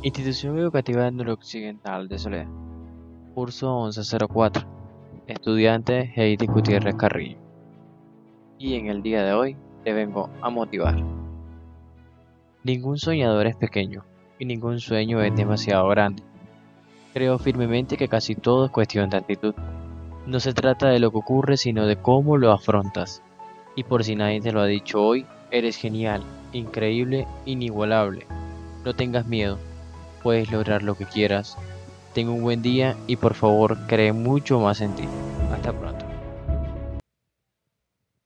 Institución Educativa Noroccidental de Soledad. Curso 1104. Estudiante Heidi Gutiérrez Carrillo. Y en el día de hoy te vengo a motivar. Ningún soñador es pequeño y ningún sueño es demasiado grande. Creo firmemente que casi todo es cuestión de actitud. No se trata de lo que ocurre, sino de cómo lo afrontas. Y por si nadie te lo ha dicho hoy, eres genial, increíble, inigualable. No tengas miedo, puedes lograr lo que quieras. Ten un buen día y por favor cree mucho más en ti. Hasta pronto.